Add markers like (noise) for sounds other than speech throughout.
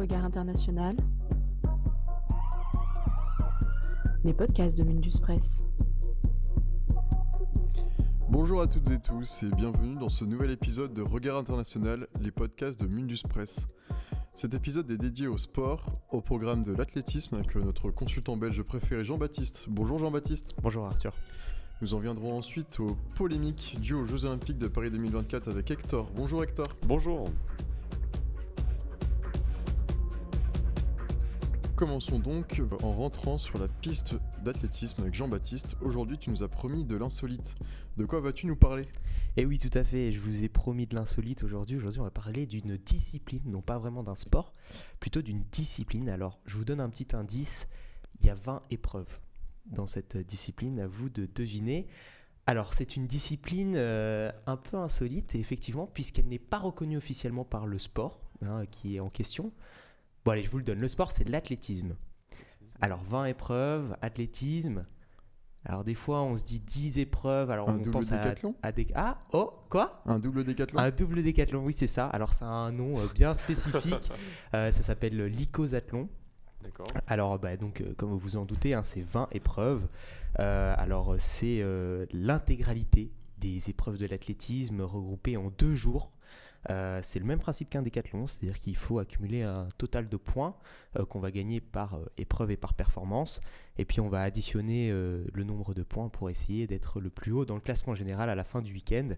Regard International, les podcasts de Mundus Press. Bonjour à toutes et tous et bienvenue dans ce nouvel épisode de Regard International, les podcasts de Mundus Press. Cet épisode est dédié au sport, au programme de l'athlétisme avec notre consultant belge préféré Jean-Baptiste. Bonjour Jean-Baptiste. Bonjour Arthur. Nous en viendrons ensuite aux polémiques dues aux Jeux Olympiques de Paris 2024 avec Hector. Bonjour Hector. Bonjour. Commençons donc en rentrant sur la piste d'athlétisme avec Jean-Baptiste. Aujourd'hui, tu nous as promis de l'insolite. De quoi vas-tu nous parler? Eh oui, tout à fait. Je vous ai promis de l'insolite aujourd'hui. Aujourd'hui, on va parler d'une discipline, non pas vraiment d'un sport, plutôt d'une discipline. Alors, je vous donne un petit indice. Il y a 20 épreuves dans cette discipline. À vous de deviner. Alors, c'est une discipline euh, un peu insolite, effectivement, puisqu'elle n'est pas reconnue officiellement par le sport hein, qui est en question. Bon, allez, je vous le donne. Le sport, c'est l'athlétisme. Alors, 20 épreuves, athlétisme. Alors, des fois, on se dit 10 épreuves. Alors, Un on double pense à, décathlon à des. Ah, oh, quoi? Un double décathlon? Un double décathlon, oui, c'est ça. Alors, ça a un nom euh, bien spécifique. (laughs) Euh, ça s'appelle l'icosathlon. D'accord. Alors, bah, donc, euh, comme vous vous en doutez, hein, c'est 20 épreuves. Euh, alors, c'est euh, l'intégralité des épreuves de l'athlétisme regroupées en deux jours. Euh, c'est le même principe qu'un décathlon, c'est-à-dire qu'il faut accumuler un total de points euh, qu'on va gagner par euh, épreuve et par performance. Et puis, on va additionner le nombre de points pour essayer d'être le plus haut dans le classement général à la fin du week-end.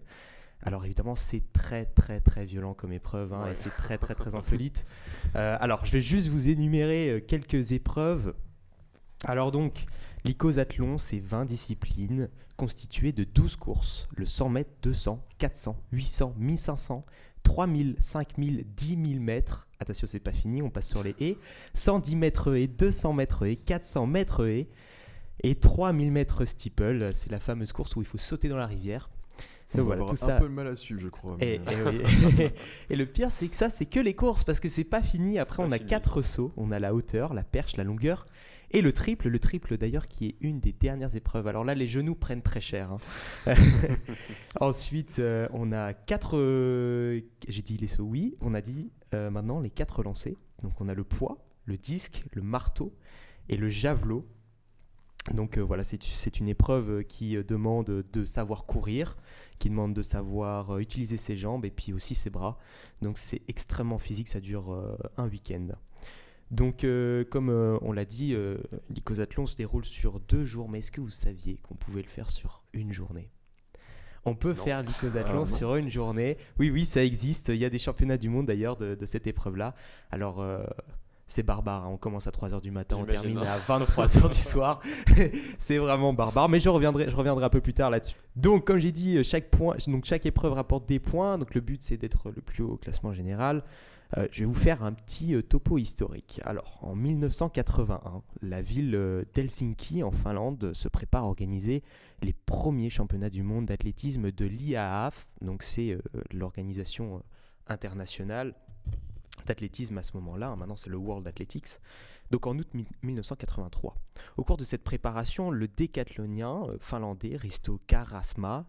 Alors évidemment, c'est très très très violent comme épreuve hein, Ouais. et c'est très très très (laughs) insolite. Alors je vais juste vous énumérer quelques épreuves. Alors donc, l'icosathlon, c'est 20 disciplines constituées de 12 courses. Le 100 mètres, 200, 400, 800, 1500, 3000, 5000, 10 000 mètres. Attention, c'est pas fini, on passe sur les haies. 110 mètres haies, 200 mètres haies, 400 mètres haies et 3000 mètres steeple. C'est la fameuse course où il faut sauter dans la rivière. On Donc va voilà, avoir tout un ça. peu de mal à suivre, je crois. Et, mais- et oui. (laughs) Et le pire, c'est que ça, c'est que les courses, parce que c'est pas fini. Après, pas on a fini. quatre sauts. On a la hauteur, la perche, la longueur et le triple. Le triple, d'ailleurs, qui est une des dernières épreuves. Alors là, les genoux prennent très cher. hein. (laughs) (laughs) Ensuite, euh, on a quatre. euh, J'ai dit les sauts, oui. On a dit euh, maintenant les quatre lancers. Donc, on a le poids, le disque, le marteau et le javelot. Donc euh, voilà, c'est une épreuve qui demande de savoir courir, qui demande de savoir utiliser ses jambes et puis aussi ses bras. Donc c'est extrêmement physique, ça dure euh, un week-end. Donc euh, comme euh, on l'a dit, euh, l'icosathlon se déroule sur deux jours, mais est-ce que vous saviez qu'on pouvait le faire sur une journée? On peut Non. faire l'icosathlon Ah, sur une journée. Oui, oui, ça existe. Il y a des championnats du monde d'ailleurs de, de cette épreuve-là. Alors, euh, c'est barbare. hein. On commence à 3h du matin, on termine hein. à 23h du soir. (laughs) c'est vraiment barbare. Mais je reviendrai, je reviendrai un peu plus tard là-dessus. Donc, comme j'ai dit, chaque, point, donc, chaque épreuve rapporte des points. Donc, le but, c'est d'être le plus haut au classement général. Euh, je vais vous faire un petit euh, topo historique. Alors, en 1981, la ville euh, d'Helsinki, en Finlande, se prépare à organiser les premiers championnats du monde d'athlétisme de l'IAAF. Donc, c'est l'organisation internationale d'athlétisme à ce moment-là. hein. Maintenant, c'est le World Athletics. Donc, en août mi- 1983. Au cours de cette préparation, le décathlonien finlandais Risto Karasma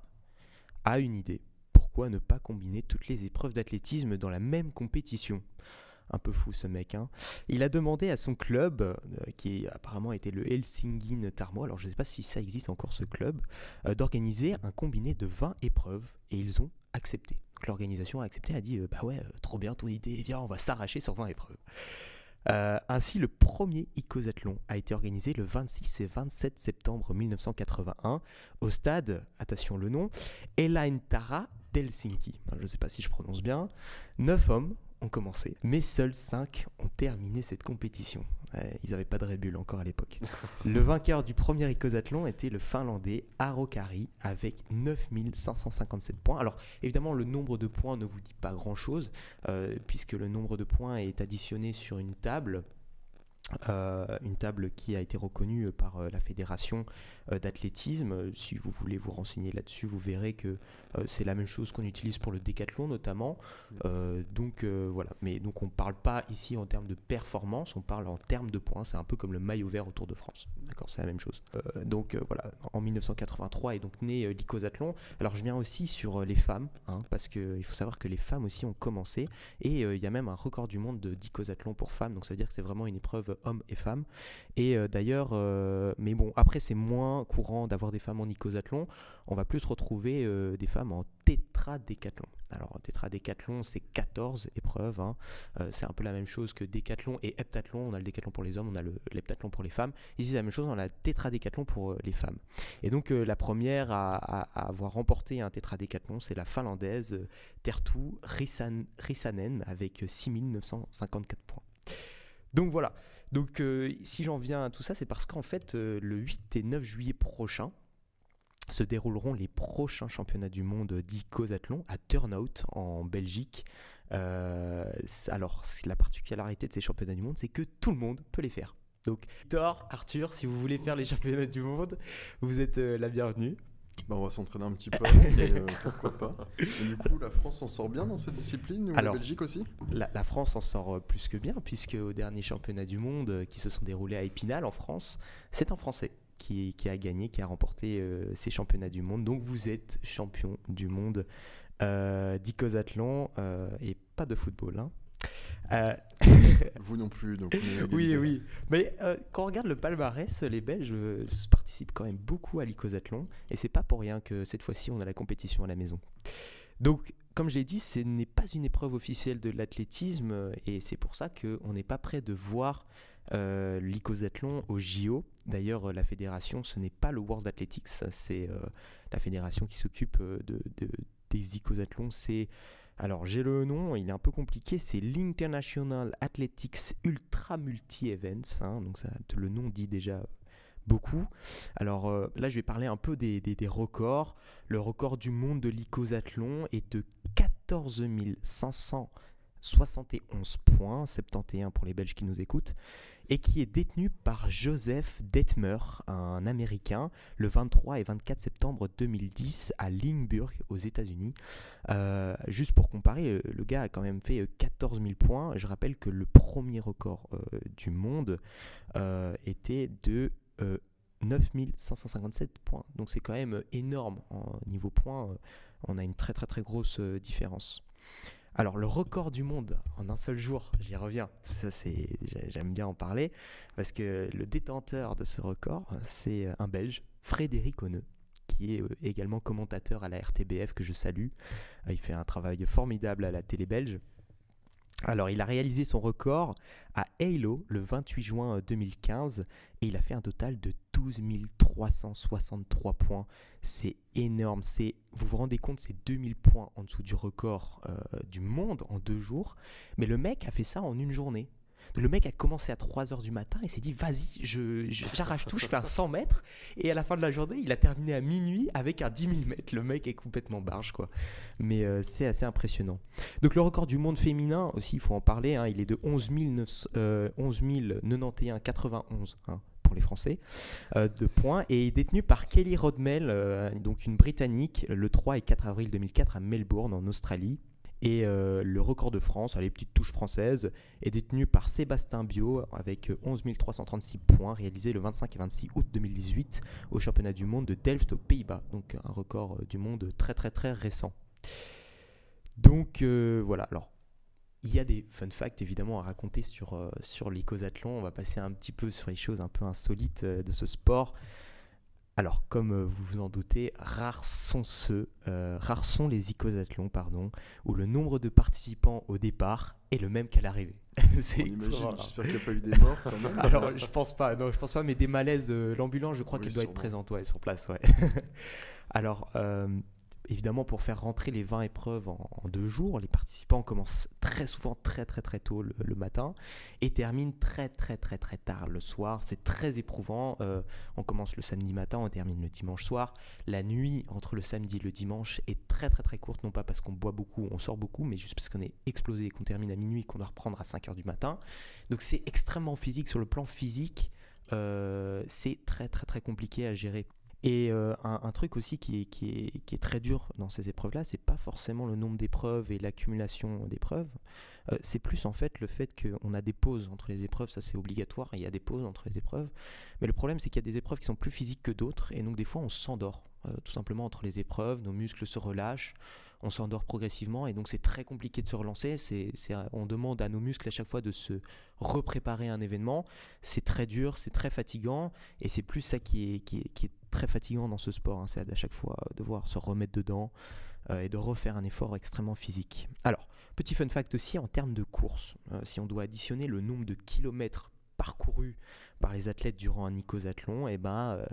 a une idée. Pourquoi ne pas combiner toutes les épreuves d'athlétisme dans la même compétition? Un peu fou ce mec. hein. Il a demandé à son club, euh, qui apparemment était le Helsingin Tarmo, alors je ne sais pas si ça existe encore ce club, euh, d'organiser un combiné de 20 épreuves et ils ont accepté. L'organisation a accepté, a dit euh, bah ouais, trop bien ton idée, viens, on va s'arracher sur 20 épreuves. Ainsi, le premier Icosathlon a été organisé le 26 et 27 septembre 1981 au stade, attention le nom, Eläintara d'Helsinki. Je ne sais pas si je prononce bien. Neuf hommes ont commencé, mais seuls 5 ont terminé cette compétition. Ouais, ils n'avaient pas de rébule encore à l'époque. (laughs) le vainqueur du premier Icosathlon était le Finlandais Aro Kari avec 9557 points. Alors évidemment, le nombre de points ne vous dit pas grand-chose, euh, puisque le nombre de points est additionné sur une table Euh, une table qui a été reconnue par euh, la fédération euh, d'athlétisme. Si vous voulez vous renseigner là-dessus, vous verrez que c'est la même chose qu'on utilise pour le décathlon notamment. donc voilà, mais donc on ne parle pas ici en termes de performance, on parle en termes de points. C'est un peu comme le maillot vert autour de France. D'accord, c'est la même chose. donc voilà, en 1983 est donc né l'icosathlon. Alors je viens aussi sur les femmes, hein, parce qu'il faut savoir que les femmes aussi ont commencé et il y a même un record du monde d'icosathlon pour femmes. Donc ça veut dire que c'est vraiment une épreuve hommes et femmes. Et euh, d'ailleurs, euh, mais bon, après c'est moins courant d'avoir des femmes en icosathlon. On va plus retrouver euh, des femmes en tétradécathlon. Alors tétradécathlon, c'est 14 épreuves. Hein. c'est un peu la même chose que décathlon et heptathlon. On a le décathlon pour les hommes, on a l'heptathlon pour les femmes. Ici, c'est la même chose, on a le tétradécathlon pour les femmes. Et donc la première à, avoir remporté un tétradécathlon, c'est la finlandaise Tertu Rissanen avec 6954 points. Donc voilà, donc euh, si j'en viens à tout ça, c'est parce qu'en fait, euh, le 8 et 9 juillet prochain, se dérouleront les prochains championnats du monde d'icosathlon à Turnout en Belgique. Euh, alors, la particularité de ces championnats du monde, c'est que tout le monde peut les faire. Donc, Thor, Arthur, si vous voulez faire les championnats du monde, vous êtes la bienvenue. Bah, on va s'entraîner un petit peu, (laughs) mais euh, pourquoi pas. Et du coup, la France s'en sort bien dans cette discipline, ou la Belgique aussi? la, France s'en sort euh, plus que bien, puisque au dernier championnat du monde euh, qui se sont déroulés à Épinal en France, c'est un Français qui, a gagné, qui a remporté ces championnats du monde. Donc vous êtes champion du monde euh, d'icosathlon et pas de football. Hein. Euh, (laughs) Vous non plus, donc. oui, oui. Mais euh, quand on regarde le palmarès, les Belges euh, participent quand même beaucoup à l'icosathlon, et c'est pas pour rien que cette fois-ci on a la compétition à la maison. Donc, comme je l'ai dit, ce n'est pas une épreuve officielle de l'athlétisme, et c'est pour ça qu'on n'est pas prêt de voir euh, l'icosathlon au JO. D'ailleurs, la fédération, ce n'est pas le World Athletics, c'est la fédération qui s'occupe de, des icosathlons, c'est alors j'ai le nom, il est un peu compliqué, c'est l'International Athletics Ultra Multi Events, hein, donc ça, le nom dit déjà beaucoup. Alors euh, là je vais parler un peu des, records. Le record du monde de l'icosathlon est de 14 571 points, 71 pour les Belges qui nous écoutent et qui est détenu par Joseph Detmer, un Américain, le 23 et 24 septembre 2010 à Lindbergh aux États-Unis. Euh, juste pour comparer, le gars a quand même fait 14 000 points. Je rappelle que le premier record euh, du monde euh, était de 9 557 points. Donc c'est quand même énorme en niveau points. on a une très très très grosse différence. Alors le record du monde en un seul jour, j'y reviens. Ça c'est, j'aime bien en parler parce que le détenteur de ce record, c'est un Belge, Frédéric Honneux, qui est euh, également commentateur à la RTBF que je salue. Euh, il fait un travail formidable à la télé belge. Alors, il a réalisé son record à Halo le 28 juin 2015 euh, et il a fait un total de 12 363 points. C'est énorme. C'est, vous vous rendez compte, c'est 2000 points en dessous du record euh, du monde en deux jours. Mais le mec a fait ça en une journée. Le mec a commencé à 3h du matin et s'est dit vas-y, j'arrache tout, je fais un 100 mètres. Et à la fin de la journée, il a terminé à minuit avec un 10 000 mètres. Le mec est complètement barge, quoi. Mais euh, c'est assez impressionnant. Donc le record du monde féminin aussi, il faut en parler. Hein, il est de 11, 091 91 pour les Français euh, de points et est détenu par Kelly Rodmel, euh, donc une Britannique, le 3 et 4 avril 2004 à Melbourne en Australie. Et euh, le record de France, les petites touches françaises, est détenu par Sébastien Bio avec 11 336 points réalisés le 25 et 26 août 2018 au championnat du monde de Delft aux Pays-Bas. Donc un record du monde très très très récent. Donc euh, voilà, alors il y a des fun facts évidemment à raconter sur, euh. On va passer un petit peu sur les choses un peu insolites de ce sport. Alors, comme euh, vous vous en doutez, rares sont ceux, euh, rares sont les icosathlons, pardon, où le nombre de participants au départ est le même qu'à l'arrivée. (laughs) j'espère qu'il n'y a pas eu des morts quand même. Alors, je pense pas, non, je pense pas, mais des malaises, euh, l'ambulance, je crois qu'elle doit être présente, ouais, sur place, ouais. (laughs) Alors, évidemment, pour faire rentrer les 20 épreuves en, deux jours, les participants commencent très souvent très très très tôt le, matin et terminent très très très très tard le soir. C'est très éprouvant. Euh, on commence le samedi matin, on termine le dimanche soir. La nuit entre le samedi et le dimanche est très très très courte, non pas parce qu'on boit beaucoup, on sort beaucoup, mais juste parce qu'on est explosé et qu'on termine à minuit, qu'on doit reprendre à 5 heures du matin. Donc c'est extrêmement physique. Sur le plan physique, euh, c'est très très très compliqué à gérer. Et euh, un, truc aussi qui est, très dur dans ces épreuves-là, c'est pas forcément le nombre d'épreuves et l'accumulation d'épreuves, euh, c'est plus en fait le fait qu'on a des pauses entre les épreuves, ça c'est obligatoire, il y a des pauses entre les épreuves, mais le problème c'est qu'il y a des épreuves qui sont plus physiques que d'autres, et donc des fois on s'endort, euh, tout simplement entre les épreuves, nos muscles se relâchent, on s'endort progressivement, et donc c'est très compliqué de se relancer, on demande à nos muscles à chaque fois de se repréparer un événement, c'est très dur, c'est très fatigant, et c'est plus ça qui est très fatigant dans ce sport, hein, c'est à chaque fois devoir se remettre dedans euh, et de refaire un effort extrêmement physique. Alors, petit fun fact aussi en termes de course, euh, si on doit additionner le nombre de kilomètres parcourus par les athlètes durant un icosathlon, et eh ben, euh,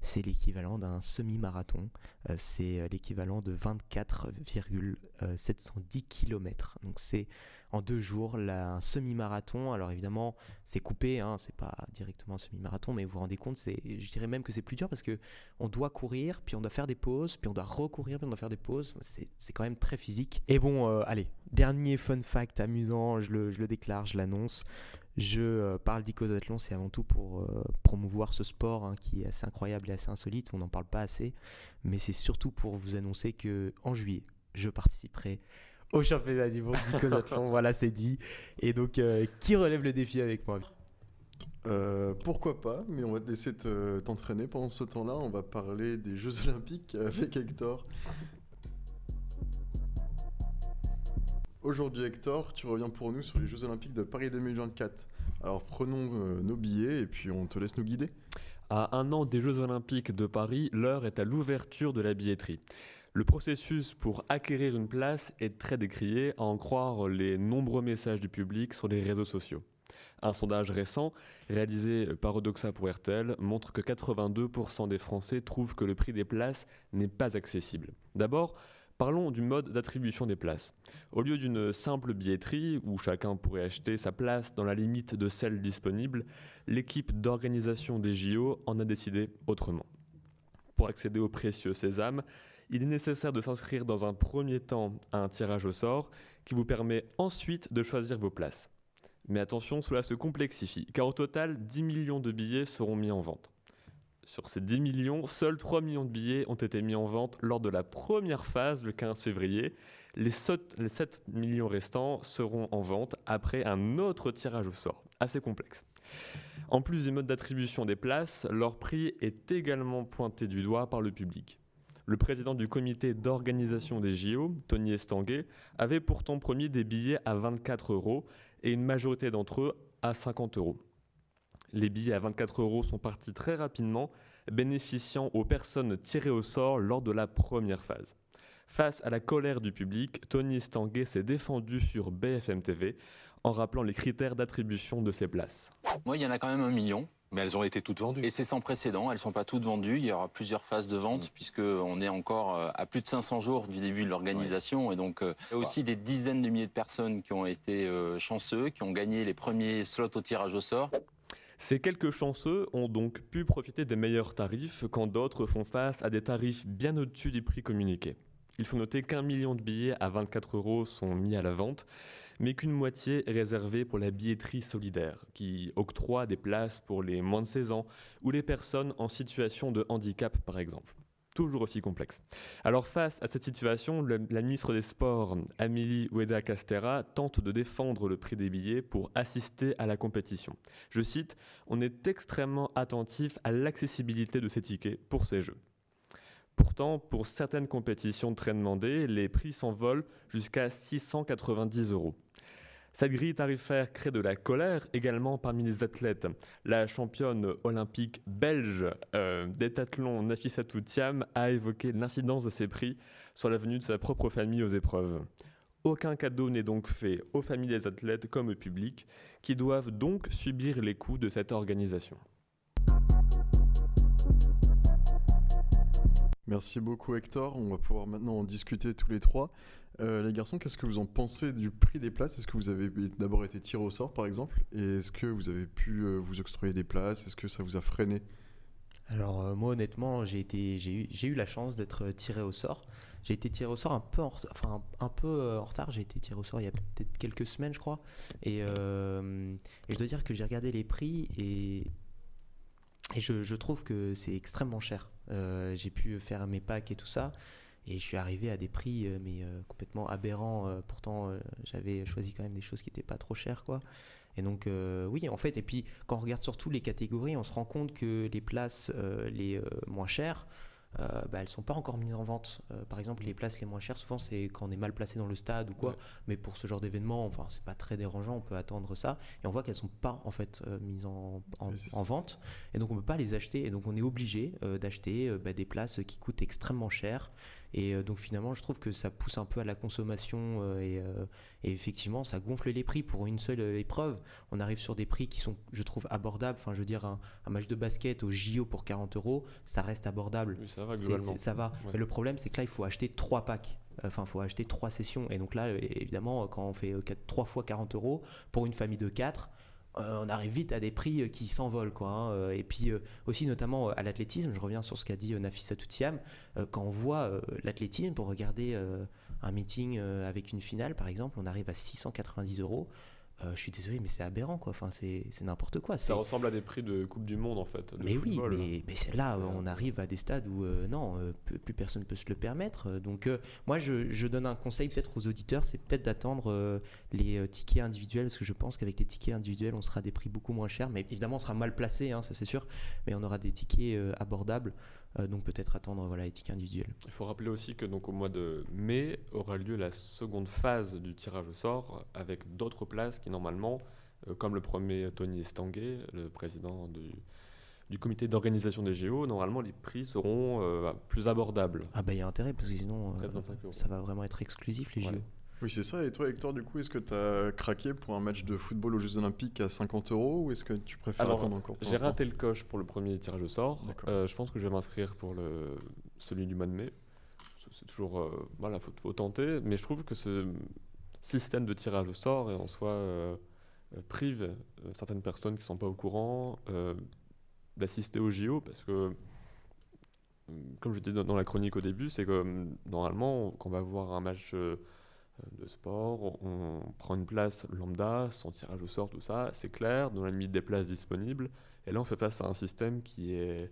c'est l'équivalent d'un semi-marathon. c'est l'équivalent de 24,710 km. Donc c'est en deux jours un semi-marathon. Alors évidemment, c'est coupé, hein, c'est pas directement un semi-marathon, mais vous vous rendez compte, c'est, je dirais même que c'est plus dur parce que on doit courir, puis on doit faire des pauses, puis on doit recourir, puis on doit faire des pauses. C'est, quand même très physique. Et bon, euh, allez, dernier fun fact amusant, je le, déclare, je l'annonce. Je euh, parle d'Icosathlon, c'est avant tout pour euh, promouvoir ce sport hein, qui est assez incroyable et assez insolite. On n'en parle pas assez, mais c'est surtout pour vous annoncer que en juillet, je participerai au championnat du monde d'Icosathlon. (laughs) voilà, c'est dit. Et donc, euh, qui relève le défi avec moi euh, pourquoi pas, mais on va te laisser t'entraîner pendant ce temps-là. On va parler des Jeux Olympiques avec Hector. Aujourd'hui, Hector, tu reviens pour nous sur les Jeux Olympiques de Paris 2024. Alors prenons euh, nos billets et puis on te laisse nous guider. À un an des Jeux Olympiques de Paris, l'heure est à l'ouverture de la billetterie. Le processus pour acquérir une place est très décrié, à en croire les nombreux messages du public sur les réseaux sociaux. Un sondage récent, réalisé par Odoxa pour RTL, montre que 82% des Français trouvent que le prix des places n'est pas accessible. D'abord, parlons du mode d'attribution des places. Au lieu d'une simple billetterie, où chacun pourrait acheter sa place dans la limite de celle disponible, l'équipe d'organisation des JO en a décidé autrement. Pour accéder au précieux sésame, il est nécessaire de s'inscrire dans un premier temps à un tirage au sort qui vous permet ensuite de choisir vos places. Mais attention, cela se complexifie, car au total, 10 millions de billets seront mis en vente. Sur ces 10 millions, seuls 3 millions de billets ont été mis en vente lors de la première phase le 15 février. Les 7 millions restants seront en vente après un autre tirage au sort, assez complexe. En plus du mode d'attribution des places, leur prix est également pointé du doigt par le public. Le président du comité d'organisation des JO, Tony Estanguet, avait pourtant promis des billets à 24 euros et une majorité d'entre eux à 50 euros. Les billets à 24 euros sont partis très rapidement, bénéficiant aux personnes tirées au sort lors de la première phase. Face à la colère du public, Tony Estanguet s'est défendu sur BFM TV en rappelant les critères d'attribution de ses places. Moi, il y en a quand même un million. Mais elles ont été toutes vendues. Et c'est sans précédent, elles ne sont pas toutes vendues. Il y aura plusieurs phases de vente, puisque puisqu'on est encore euh, à plus de 500 jours du début de l'organisation. Et donc, il y a aussi des dizaines de milliers de personnes qui ont été euh, chanceux, qui ont gagné les premiers slots au tirage au sort. Ces quelques chanceux ont donc pu profiter des meilleurs tarifs, quand d'autres font face à des tarifs bien au-dessus des prix communiqués. Il faut noter qu'un million de billets à 24 euros sont mis à la vente, mais qu'une moitié est réservée pour la billetterie solidaire, qui octroie des places pour les moins de 16 ans ou les personnes en situation de handicap par exemple. Toujours aussi complexe. Alors face à cette situation, la ministre des Sports, Amélie Oueda Castera, tente de défendre le prix des billets pour assister à la compétition. Je cite, On est extrêmement attentif à l'accessibilité de ces tickets pour ces jeux. Pourtant, pour certaines compétitions très demandées, les prix s'envolent jusqu'à 690 euros. Cette grille tarifaire crée de la colère également parmi les athlètes. La championne olympique belge euh, détathlon Nafissatou a évoqué l'incidence de ces prix sur la venue de sa propre famille aux épreuves. Aucun cadeau n'est donc fait aux familles des athlètes comme au public, qui doivent donc subir les coûts de cette organisation. Merci beaucoup Hector. On va pouvoir maintenant en discuter tous les trois. Euh, les garçons, qu'est-ce que vous en pensez du prix des places? Est-ce que vous avez d'abord été tiré au sort par exemple? Et est-ce que vous avez pu euh, vous octroyer des places? Est-ce que ça vous a freiné? Alors euh, moi honnêtement j'ai eu, la chance d'être tiré au sort. J'ai été tiré au sort un peu en, un, peu en retard. J'ai été tiré au sort il y a peut-être quelques semaines je crois. Et je dois dire que j'ai regardé les prix et et je, trouve que c'est extrêmement cher. Euh, j'ai pu faire mes packs et tout ça. Et je suis arrivé à des prix euh, mais euh, complètement aberrants. pourtant, j'avais choisi quand même des choses qui n'étaient pas trop chères, quoi. Et donc, oui, en fait, et puis quand on regarde surtout les catégories, on se rend compte que les places les moins chères, bah, elles sont pas encore mises en vente. Euh, par exemple, les places les moins chères, souvent, c'est quand on est mal placé dans le stade ou quoi. Ouais. Mais pour ce genre d'événement, enfin, c'est pas très dérangeant, on peut attendre ça. Et on voit qu'elles sont pas en fait euh, mises en, vente. Et donc, on peut pas les acheter. Et donc, on est obligé euh, d'acheter euh, bah, des places qui coûtent extrêmement cher. Et euh, donc, finalement, je trouve que ça pousse un peu à la consommation euh, et, euh, et effectivement, ça gonfle les prix pour une seule épreuve. On arrive sur des prix qui sont, je trouve, abordables. Enfin, je veux dire, un, un match de basket au JO pour 40 euros, ça reste abordable. Oui, ça va globalement. ça va. Ouais. Mais le problème, c'est que là, il faut acheter trois packs. Enfin, il faut acheter trois sessions. Et donc là, évidemment, quand on fait 3 fois 40 euros pour une famille de 4, on arrive vite à des prix euh, qui s'envolent. Quoi, hein. Euh, Et puis euh, aussi, notamment euh, à l'athlétisme, je reviens sur ce qu'a dit euh, Nafisa Toutiam, euh, quand on voit euh, l'athlétisme pour regarder euh, un meeting euh, avec une finale, par exemple, on arrive à 690 euros. Euh, je suis désolé, mais c'est aberrant, quoi. Enfin, c'est n'importe quoi. Ça ressemble à des prix de Coupe du Monde en fait. de mais oui, mais, mais c'est là, on arrive à des stades où euh, non, euh, plus personne ne peut se le permettre. Donc euh, moi, je, je donne un conseil peut-être aux auditeurs, c'est peut-être d'attendre les tickets individuels, parce que je pense qu'avec les tickets individuels, on sera à des prix beaucoup moins chers. Mais évidemment, on sera mal placé, hein, ça c'est sûr, mais on aura des tickets abordables. Euh, donc peut-être attendre voilà, les tickets individuels. Il faut rappeler aussi que donc au mois de mai aura lieu la seconde phase du tirage au sort avec d'autres places qui normalement, euh, comme le premier Tony Estanguet, le président du, du comité d'organisation des JO, normalement les prix seront euh, plus abordables. Ah bah il y a intérêt, parce que sinon, Près euh, de 25 euros. ça va vraiment être exclusif les Ouais. Oui, c'est ça. Et toi, Hector, du coup, est-ce que tu as craqué pour un match de football aux Jeux Olympiques à 50 euros ou est-ce que tu préfères Alors, attendre encore J'ai raté le coche pour le premier tirage au sort. Euh, je pense que je vais m'inscrire pour le, celui du mois de mai. C'est- toujours. euh, voilà, faut, faut tenter. Mais je trouve que ce système de tirage au sort est en soi euh, prive certaines personnes qui ne sont pas au courant d'assister au JO parce que. Comme je disais dans- la chronique au début, c'est que normalement, quand on va voir un match de sport, on prend une place lambda, sans tirage au sort, tout ça, c'est clair, dans la limite des places disponibles. Et là, on fait face à un système qui est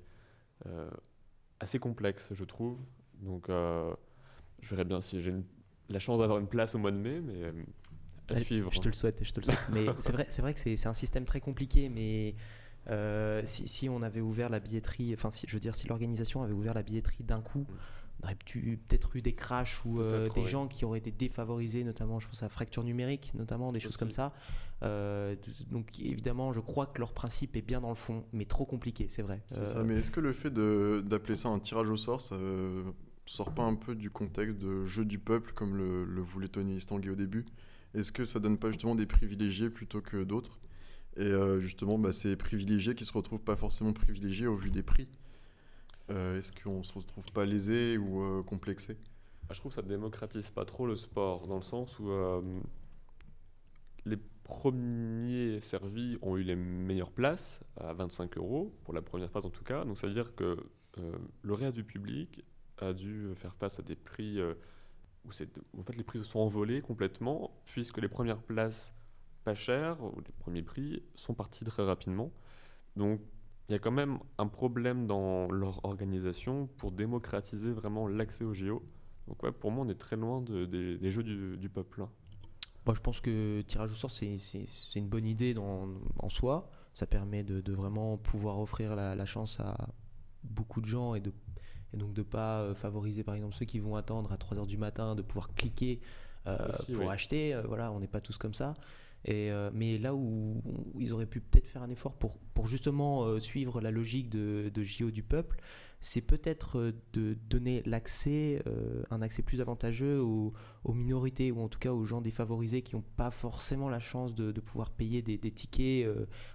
euh, assez complexe, je trouve. Donc, euh, je verrai bien si j'ai la chance d'avoir une place au mois de mai, mais euh, à Allez, suivre. Je te le souhaite, je te le souhaite. Mais c'est vrai, c'est vrai que c'est un système très compliqué, mais si, si on avait ouvert la billetterie, enfin, si, je veux dire, si l'organisation avait ouvert la billetterie d'un coup, on aurait peut-être eu des crashs ou euh, des ouais. gens qui auraient été défavorisés, notamment, je pense à fracture numérique, notamment, des choses comme ça. Euh, donc, évidemment, je crois que leur principe est bien dans le fond, mais trop compliqué, c'est vrai. C'est Euh, ça. Mais est-ce que le fait de- d'appeler ça un tirage au sort, ça euh, sort pas un peu du contexte de jeu du peuple comme le, le voulait Tony Estanguet au début? Est-ce que ça donne pas justement des privilégiés plutôt que d'autres? Et euh, justement, bah, ces privilégiés qui se retrouvent pas forcément privilégiés au vu des prix. Euh, Est-ce qu'on se retrouve pas lésé ou euh, complexé? Ah, je trouve que ça démocratise pas trop le sport, dans le sens où euh, les premiers servis ont eu les meilleures places, à 25 euros, pour la première phase en tout cas. Donc ça veut dire que le reste du public a dû faire face à des prix où, où en fait, les prix se sont envolés complètement, puisque les premières places pas chères, ou les premiers prix, sont partis très rapidement. Donc il y a quand même un problème dans leur organisation pour démocratiser vraiment l'accès aux JO. Donc ouais, pour moi, on est très loin de- des, des jeux du, du peuple. hein. Moi, je pense que tirage au sort, c'est une bonne idée dans- en soi. Ça permet de, de vraiment pouvoir offrir la, la chance à beaucoup de gens et, de, et donc de pas euh, favoriser, par exemple, ceux qui vont attendre à 3h du matin, de pouvoir cliquer euh, Aussi, pour oui. acheter. Euh, voilà, on n'est pas tous comme ça. Euh, mais là où, ils auraient pu peut-être faire un effort pour, justement euh, suivre la logique de, JO du peuple, c'est peut-être euh, de donner l'accès, un accès plus avantageux aux, minorités ou en tout cas aux gens défavorisés qui n'ont pas forcément la chance de, pouvoir payer des, tickets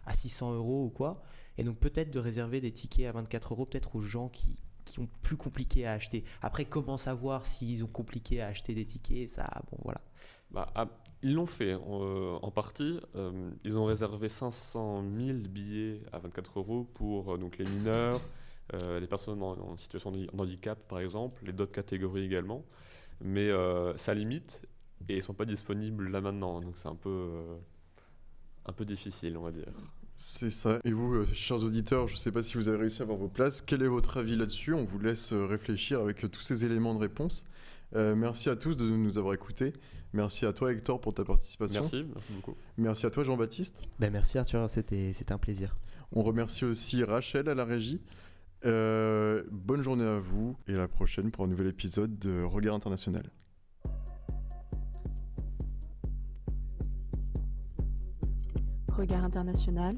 à 600 euros ou quoi. Et donc peut-être de réserver des tickets à 24 euros peut-être aux gens qui ont plus compliqué à acheter. Après, comment savoir s'ils ont compliqué à acheter des tickets? Ça, bon, voilà. Bah, ah, ils l'ont fait euh, en partie. Euh, ils ont réservé 500 000 billets à 24 euros pour euh, donc les mineurs, euh, les personnes en, situation de handicap par exemple, les d'autres catégories également. Mais euh, ça limite et ils sont pas disponibles là maintenant. Donc c'est un peu, euh, un peu difficile, on va dire. C'est ça. Et vous, euh, chers auditeurs, je ne sais pas si vous avez réussi à avoir vos places. Quel est votre avis là-dessus? On vous laisse euh, réfléchir avec euh, tous ces éléments de réponse. Euh, merci à tous de nous avoir écoutés. Merci à toi, Hector, pour ta participation. Merci, merci beaucoup. Merci à toi, Jean-Baptiste. Ben, merci Arthur, c'était c'était un plaisir. On remercie aussi Rachel à la régie. Euh, bonne journée à vous et à la prochaine pour un nouvel épisode de Regard International. Regard international.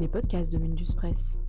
Les podcasts de Mundus Press.